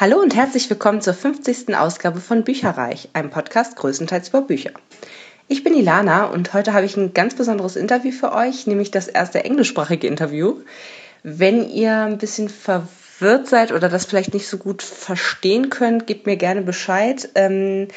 Hallo und herzlich willkommen zur 50. Ausgabe von Bücherreich, einem Podcast größtenteils über Bücher. Ich bin Ilana und heute habe ich ein ganz besonderes Interview für euch, nämlich das erste englischsprachige Interview. Wenn ihr ein bisschen verwirrt seid oder das vielleicht nicht so gut verstehen könnt, gebt mir gerne Bescheid. Ähm,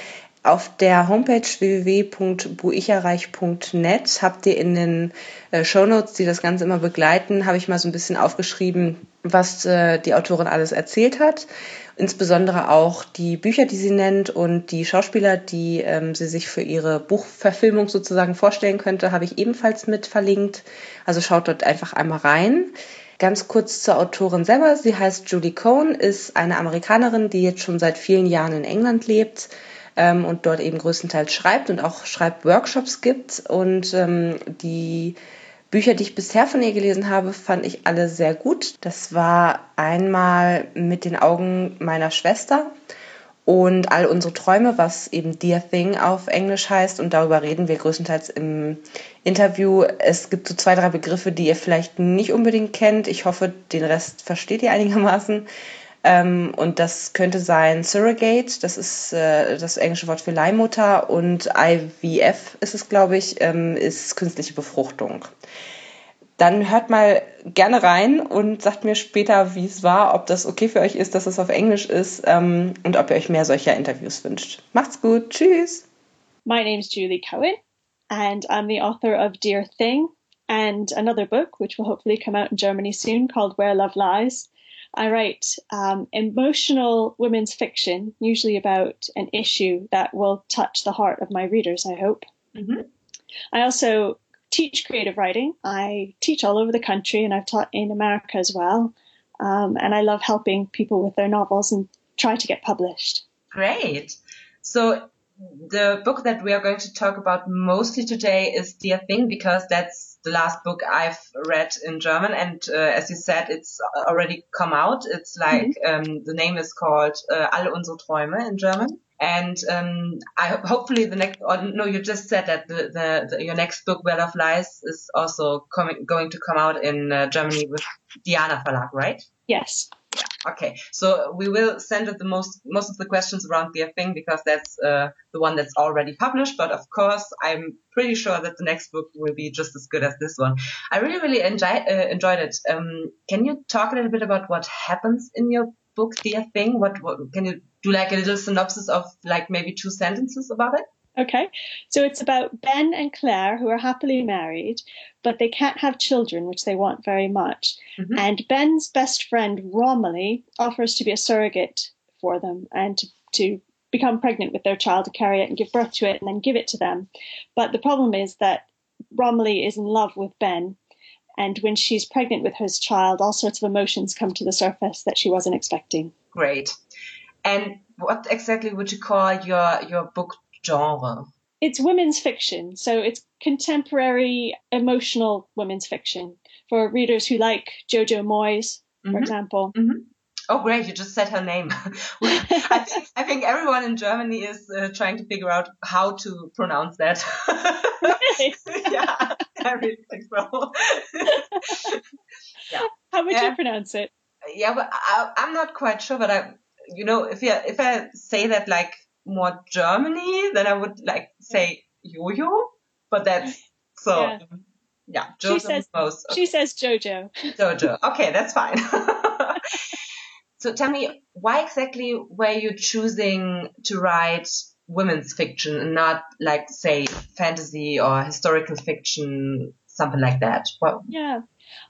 auf der Homepage www.buicherreich.net habt ihr in den äh, Shownotes, die das Ganze immer begleiten, habe ich mal so ein bisschen aufgeschrieben, was äh, die Autorin alles erzählt hat. Insbesondere auch die Bücher, die sie nennt und die Schauspieler, die ähm, sie sich für ihre Buchverfilmung sozusagen vorstellen könnte, habe ich ebenfalls mit verlinkt. Also schaut dort einfach einmal rein. Ganz kurz zur Autorin selber. Sie heißt Julie Cohn, ist eine Amerikanerin, die jetzt schon seit vielen Jahren in England lebt ähm, und dort eben größtenteils schreibt und auch Schreibworkshops gibt. Und ähm, die Bücher, die ich bisher von ihr gelesen habe, fand ich alle sehr gut. Das war einmal mit den Augen meiner Schwester und all unsere Träume, was eben Dear Thing auf Englisch heißt. Und darüber reden wir größtenteils im Interview. Es gibt so zwei, drei Begriffe, die ihr vielleicht nicht unbedingt kennt. Ich hoffe, den Rest versteht ihr einigermaßen. Ähm, und das könnte sein Surrogate, das ist äh, das englische Wort für Leihmutter und IVF ist es, glaube ich, ähm, ist künstliche Befruchtung. Dann hört mal gerne rein und sagt mir später, wie es war, ob das okay für euch ist, dass es auf Englisch ist ähm, und ob ihr euch mehr solcher Interviews wünscht. Macht's gut, tschüss. My name is Julie Cohen and I'm the author of Dear Thing and another book which will hopefully come out in Germany soon called Where Love Lies. I write um, emotional women's fiction, usually about an issue that will touch the heart of my readers, I hope. Mm-hmm. I also teach creative writing. I teach all over the country and I've taught in America as well. Um, and I love helping people with their novels and try to get published. Great. So the book that we are going to talk about mostly today is Dear Thing because that's the last book I've read in German, and uh, as you said, it's already come out. It's like mm-hmm. um, the name is called uh, Alle unsere Träume in German. And um, I hopefully the next. Or no, you just said that the, the, the, your next book, Where Love Lies, is also coming going to come out in uh, Germany with Diana Verlag, right? Yes. Yeah. Okay. So we will send the most most of the questions around the thing because that's uh, the one that's already published. But of course, I'm pretty sure that the next book will be just as good as this one. I really really enjoy, uh, enjoyed it. Um, can you talk a little bit about what happens in your book, Dear Thing? What, what can you do like a little synopsis of like maybe two sentences about it? Okay. So it's about Ben and Claire who are happily married, but they can't have children, which they want very much. Mm-hmm. And Ben's best friend, Romily, offers to be a surrogate for them and to, to become pregnant with their child, to carry it and give birth to it and then give it to them. But the problem is that Romily is in love with Ben. And when she's pregnant with his child, all sorts of emotions come to the surface that she wasn't expecting. Great. And what exactly would you call your, your book genre? It's women's fiction, so it's contemporary emotional women's fiction for readers who like Jojo Moyes, for mm-hmm. example. Mm-hmm. Oh, great! You just said her name. I, think, I, think, everyone in Germany is uh, trying to figure out how to pronounce that. yeah, I really think so. yeah. How would you pronounce it? Yeah, but I, am not quite sure. But I, you know, if you, if I say that like more Germany, then I would like say yo-yo, but that's so. Yeah. yeah she says most. She says Jojo. Jojo. Okay, that's fine. so tell me, why exactly were you choosing to write women's fiction and not like say fantasy or historical fiction, something like that? What? Yeah,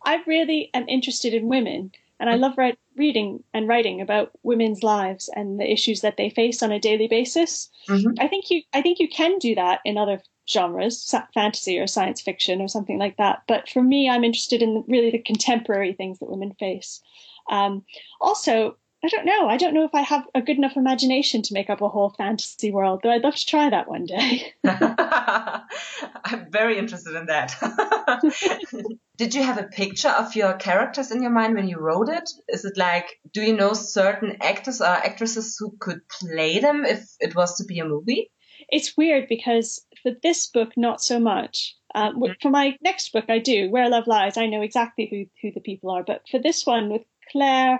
I really am interested in women and I love read, reading and writing about women's lives and the issues that they face on a daily basis. Mm-hmm. I think you I think you can do that in other genres, fantasy or science fiction or something like that. But for me, I'm interested in really the contemporary things that women face. Um, also, I don't know. I don't know if I have a good enough imagination to make up a whole fantasy world, though I'd love to try that one day. I'm very interested in that. Did you have a picture of your characters in your mind when you wrote it? Is it like, do you know certain actors or actresses who could play them if it was to be a movie? It's weird because for this book, not so much. Um, mm-hmm. For my next book, I do. Where Love Lies, I know exactly who, who the people are. But for this one, with Claire,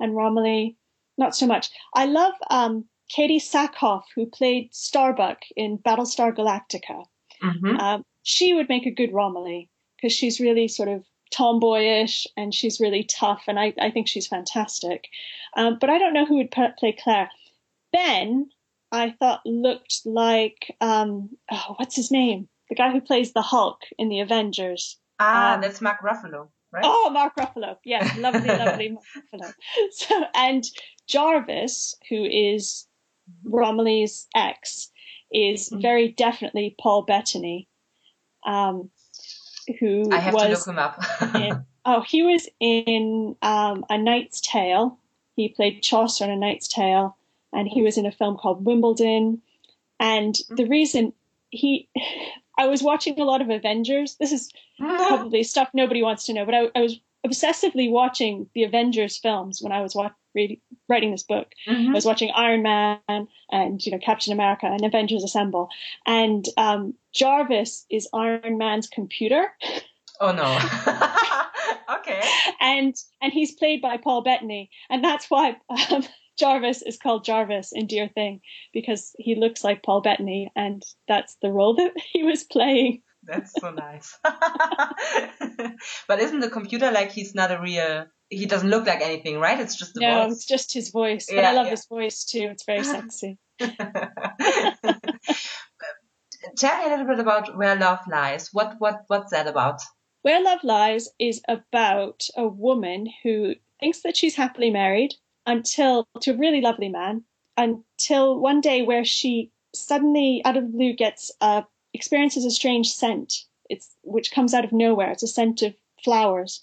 and Romily. not so much. I love um, Katee Sackhoff, who played Starbuck in Battlestar Galactica. Mm-hmm. Um, she would make a good Romily because she's really sort of tomboyish and she's really tough, and I, I think she's fantastic. Um, but I don't know who would play Claire. Ben, I thought looked like um, oh, what's his name? The guy who plays the Hulk in the Avengers. Ah, Um, that's Mark Ruffalo, right? Oh, Mark Ruffalo. Yeah, lovely, lovely Mark Ruffalo. So, and Jarvis, who is Romily's ex, is Mhm. very definitely Paul Bettany, um, who I have was to look him up. in, oh, he was in um, A Knight's Tale. He played Chaucer in A Knight's Tale, and he was in a film called Wimbledon. And the reason he, I was watching a lot of Avengers. This is probably stuff nobody wants to know, but I, I was obsessively watching the Avengers films when I was wa- reading, writing this book. I Mhm. was watching Iron Man and you know Captain America and Avengers Assemble, and um, Jarvis is Iron Man's computer, Oh no. okay. and and he's played by Paul Bettany, and that's why um, Jarvis is called Jarvis in Dear Thing because he looks like Paul Bettany, and that's the role that he was playing. That's so nice. but isn't the computer like he's not a real? He doesn't look like anything, right? It's just the no, voice. it's just his voice, but Yeah, I love yeah. his voice too. It's very sexy. Tell me a little bit about where love lies. What what what's that about? Where Love Lies is about a woman who thinks that she's happily married until to a really lovely man until one day where she suddenly out of the blue gets uh, experiences a strange scent. It's which comes out of nowhere. It's a scent of flowers,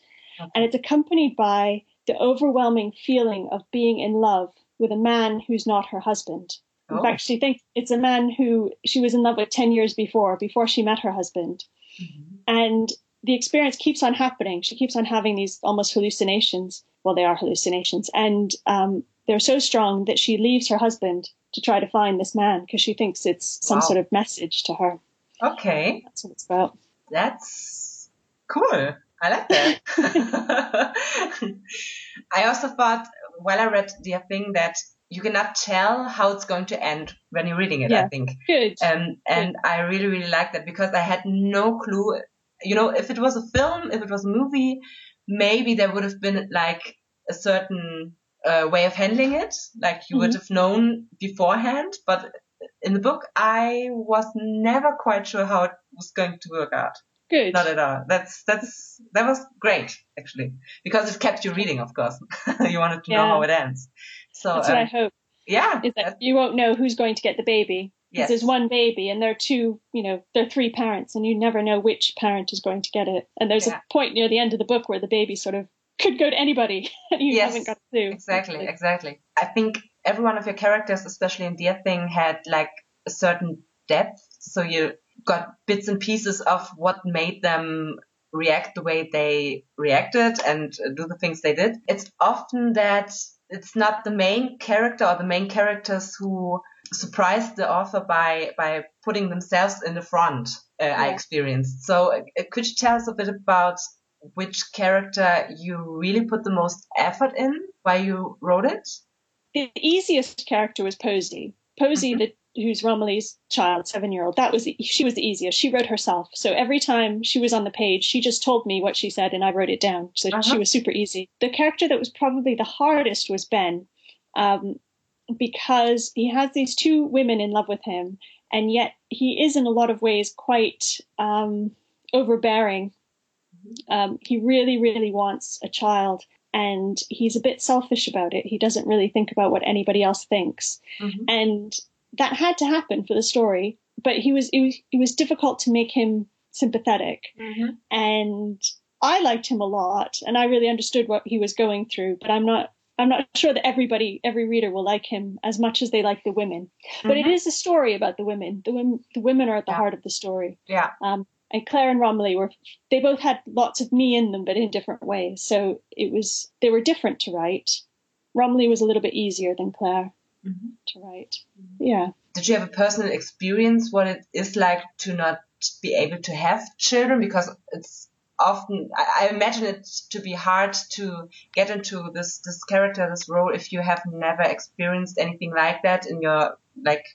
and it's accompanied by the overwhelming feeling of being in love with a man who's not her husband. In Oh. fact, she thinks it's a man who she was in love with 10 years before, before she met her husband. Mhm. And the experience keeps on happening. She keeps on having these almost hallucinations. Well, they are hallucinations. And um, they're so strong that she leaves her husband to try to find this man because she thinks it's some Wow. sort of message to her. Okay, That's what it's about. that's cool. I like that. I also thought while I read the thing that you cannot tell how it's going to end when you're reading it. I think. Good. Um, and I really, really like that because I had no clue. You know, if it was a film, if it was a movie, maybe there would have been like a certain uh, way of handling it, like you would Mhm. have known beforehand. But in the book, I was never quite sure how it was going to work out. Good. Not at all. That's that's that was great actually because it kept you reading. Of course, you wanted to know how it ends. So That's what I um, hope. yeah, Is that you won't know who's going to get the baby. yes. There's one baby and there are two, you know, there are three parents and you never know which parent is going to get it. And there's Yeah. a point near the end of the book where the baby sort of could go to anybody and you Yes, haven't got clue. Exactly, exactly. I think every one of your characters, especially in Dear Thing, had like a certain depth. So you got bits and pieces of what made them react the way they reacted and do the things they did. It's often that it's not the main character or the main characters who surprised the author by by putting themselves in the front. Uh, I Yeah. experienced. So uh, could you tell us a bit about which character you really put the most effort in while you wrote it? the easiest character was Posey. Posey, Mhm. the who's Romily's child, seven year old. That was she was the easiest. She wrote herself. So every time she was on the page, she just told me what she said, and I wrote it down. So Uh-huh. she was super easy. The character that was probably the hardest was Ben, um, because he has these two women in love with him, and yet he is in a lot of ways quite um, overbearing. Um, he really, really wants a child, and he's a bit selfish about it. He doesn't really think about what anybody else thinks, Mhm. and that had to happen for the story. But he was it was it was difficult to make him sympathetic, and I liked him a lot, and I really understood what he was going through. But I'm not. I'm not sure that everybody, every reader, will like him as much as they like the women. But it Mhm. is a story about the women. The women, the women are at the Yeah. heart of the story. Yeah. Um, and Claire and Romily were they both had lots of me in them, but in different ways. So it was they were different to write. Romily was a little bit easier than Claire Mhm. to write. Yeah. Did you have a personal experience what it is like to not be able to have children? Because it's often I, I imagine it to be hard to get into this this character, this role, if you have never experienced anything like that in your like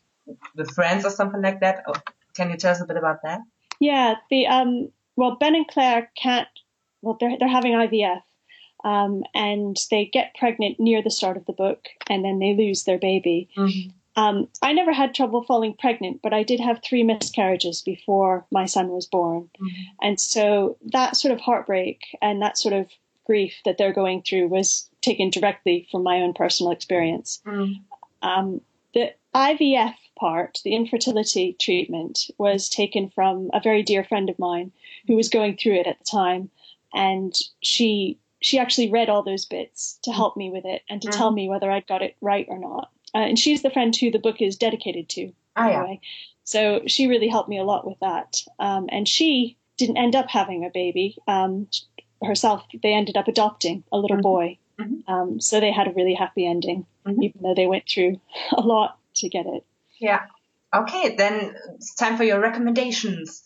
with friends or something like that. Oh, can you tell us a bit about that? Yeah, the um, well, Ben and Claire can't. Well, they're they're having IVF, um, and they get pregnant near the start of the book, and then they lose their baby. Mm-hmm. Um, I never had trouble falling pregnant, but I did have three miscarriages before my son was born. Mm-hmm. And so that sort of heartbreak and that sort of grief that they're going through was taken directly from my own personal experience. Mm-hmm. Um, the IVF part, the infertility treatment, was taken from a very dear friend of mine who was going through it at the time. And she she actually read all those bits to help me with it and to mm-hmm. tell me whether I'd got it right or not. Uh, and she's the friend who the book is dedicated to. Oh, yeah. So she really helped me a lot with that. Um, and she didn't end up having a baby um, herself. They ended up adopting a little mm-hmm. boy. Mm-hmm. Um, so they had a really happy ending, mm-hmm. even though they went through a lot to get it. Yeah. Okay, then it's time for your recommendations.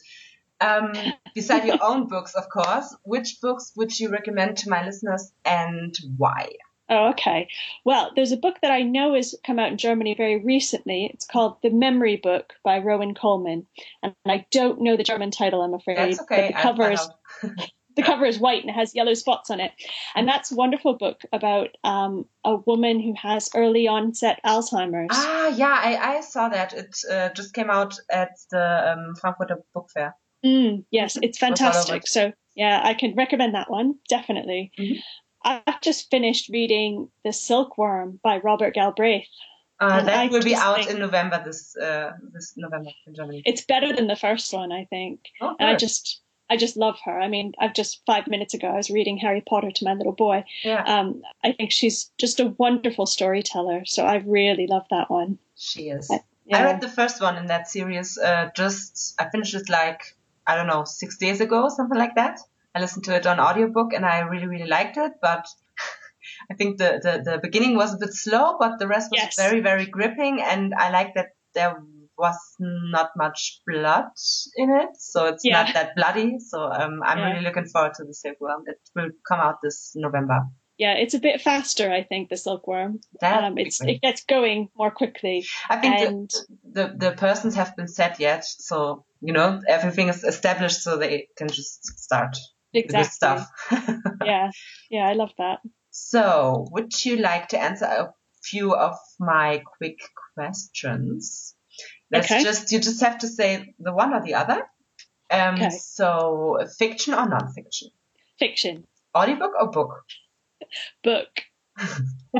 Um, beside your own books, of course, which books would you recommend to my listeners and why? Oh, okay. Well, there's a book that I know has come out in Germany very recently. It's called The Memory Book by Rowan Coleman, and I don't know the German title. I'm afraid. That's okay. The cover is the cover is white and it has yellow spots on it, and that's a wonderful book about um, a woman who has early onset Alzheimer's. Ah, yeah, I, I saw that. It uh, just came out at the um, Frankfurter Book Fair. Mm, yes, it's fantastic. So yeah, I can recommend that one definitely. Mm-hmm. I've just finished reading The Silkworm by Robert Galbraith. Uh, that I will be out in November this uh, this November in Germany. It's better than the first one, I think. Oh, and I just I just love her. I mean, I've just five minutes ago I was reading Harry Potter to my little boy. Yeah. Um, I think she's just a wonderful storyteller. So I really love that one. She is. I, yeah. I read the first one in that series. Uh, just I finished it like I don't know six days ago, something like that. I listened to it on audiobook and I really, really liked it. But I think the, the, the beginning was a bit slow, but the rest was yes. very, very gripping. And I like that there was not much blood in it. So it's yeah. not that bloody. So um, I'm yeah. really looking forward to the silkworm. It will come out this November. Yeah, it's a bit faster, I think, the silkworm. Um, it's, it gets going more quickly. I think and... the, the, the persons have been set yet. So, you know, everything is established so they can just start exactly. stuff. yeah, yeah, I love that. So, would you like to answer a few of my quick questions? Let's okay. just you just have to say the one or the other. Um, okay. So, fiction or non-fiction? Fiction. Audiobook or book? Book.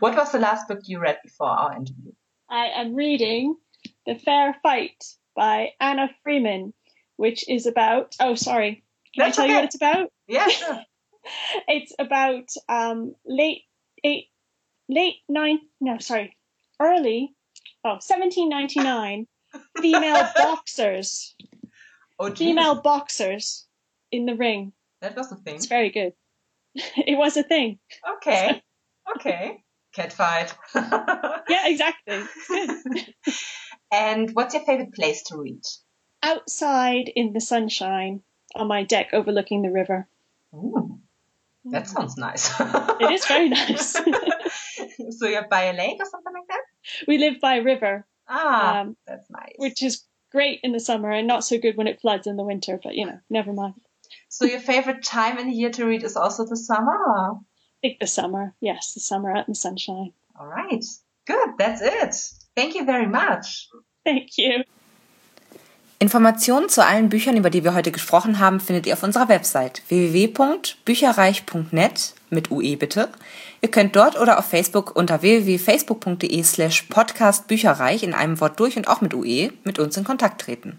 what was the last book you read before our interview? I am reading The Fair Fight by Anna Freeman, which is about. Oh, sorry. Can That's I tell okay. you what it's about? Yeah, sure. it's about um, late eight, late nine. No, sorry, early. Oh, 1799. female boxers. Oh, female boxers in the ring. That was a thing. It's very good. it was a thing. Okay. Okay. Cat fight. yeah, exactly. and what's your favorite place to read? Outside in the sunshine on my deck overlooking the river. Ooh, that sounds nice. it is very nice. so you're by a lake or something like that? We live by a river. Ah, um, that's nice. Which is great in the summer and not so good when it floods in the winter, but you know, never mind. So your favorite time in the year to read is also the summer? I think the summer. Yes, the summer out in the sunshine. All right. Good. That's it. Thank you very much. Thank you. Informationen zu allen Büchern, über die wir heute gesprochen haben, findet ihr auf unserer Website www.bücherreich.net mit UE bitte. Ihr könnt dort oder auf Facebook unter www.facebook.de slash podcastbücherreich in einem Wort durch und auch mit UE mit uns in Kontakt treten.